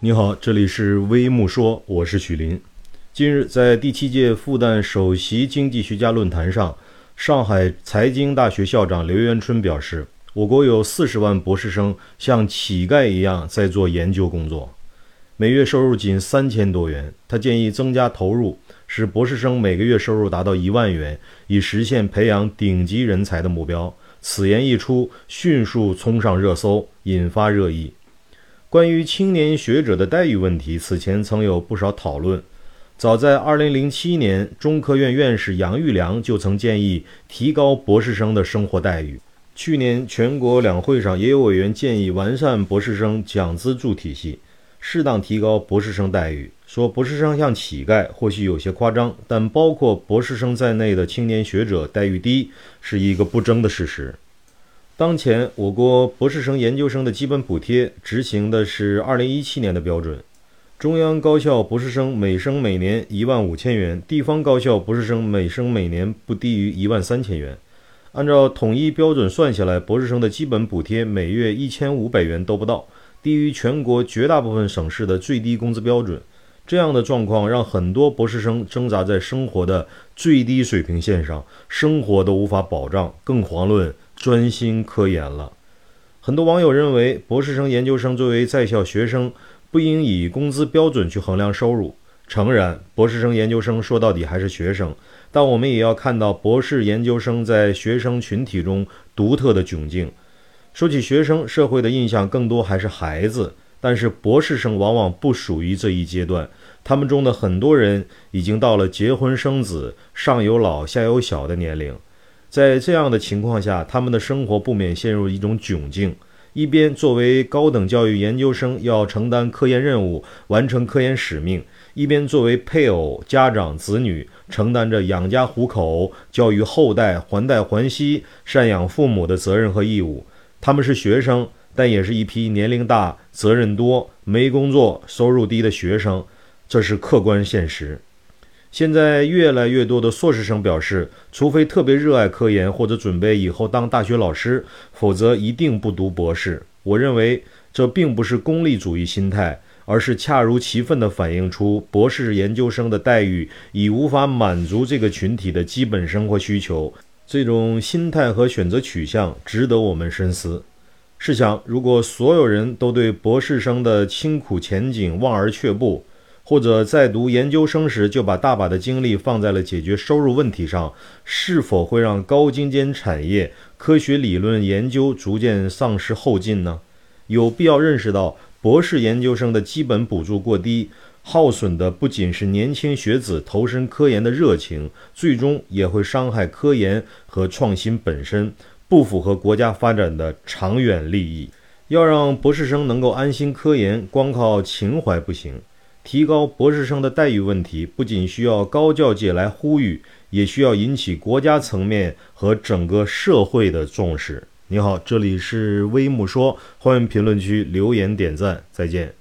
你好，这里是微木说，我是许林。近日，在第七届复旦首席经济学家论坛上，上海财经大学校长刘元春表示，我国有四十万博士生像乞丐一样在做研究工作，每月收入仅三千多元。他建议增加投入，使博士生每个月收入达到一万元，以实现培养顶级人才的目标。此言一出，迅速冲上热搜，引发热议。关于青年学者的待遇问题，此前曾有不少讨论。早在2007年，中科院院士杨玉良就曾建议提高博士生的生活待遇。去年全国两会上，也有委员建议完善博士生奖资助体系，适当提高博士生待遇。说博士生像乞丐，或许有些夸张，但包括博士生在内的青年学者待遇低，是一个不争的事实。当前，我国博士生、研究生的基本补贴执行的是2017年的标准。中央高校博士生每生每年一万五千元，地方高校博士生每生每年不低于一万三千元。按照统一标准算下来，博士生的基本补贴每月一千五百元都不到，低于全国绝大部分省市的最低工资标准。这样的状况让很多博士生挣扎在生活的最低水平线上，生活都无法保障，更遑论。专心科研了，很多网友认为，博士生、研究生作为在校学生，不应以工资标准去衡量收入。诚然，博士生、研究生说到底还是学生，但我们也要看到博士、研究生在学生群体中独特的窘境。说起学生，社会的印象更多还是孩子，但是博士生往往不属于这一阶段，他们中的很多人已经到了结婚生子、上有老下有小的年龄。在这样的情况下，他们的生活不免陷入一种窘境：一边作为高等教育研究生要承担科研任务、完成科研使命；一边作为配偶、家长、子女承担着养家糊口、教育后代、还贷还息、赡养父母的责任和义务。他们是学生，但也是一批年龄大、责任多、没工作、收入低的学生，这是客观现实。现在越来越多的硕士生表示，除非特别热爱科研或者准备以后当大学老师，否则一定不读博士。我认为这并不是功利主义心态，而是恰如其分地反映出博士研究生的待遇已无法满足这个群体的基本生活需求。这种心态和选择取向值得我们深思。试想，如果所有人都对博士生的清苦前景望而却步，或者在读研究生时就把大把的精力放在了解决收入问题上，是否会让高精尖产业、科学理论研究逐渐丧失后劲呢？有必要认识到，博士研究生的基本补助过低，耗损的不仅是年轻学子投身科研的热情，最终也会伤害科研和创新本身，不符合国家发展的长远利益。要让博士生能够安心科研，光靠情怀不行。提高博士生的待遇问题，不仅需要高教界来呼吁，也需要引起国家层面和整个社会的重视。你好，这里是微木说，欢迎评论区留言点赞，再见。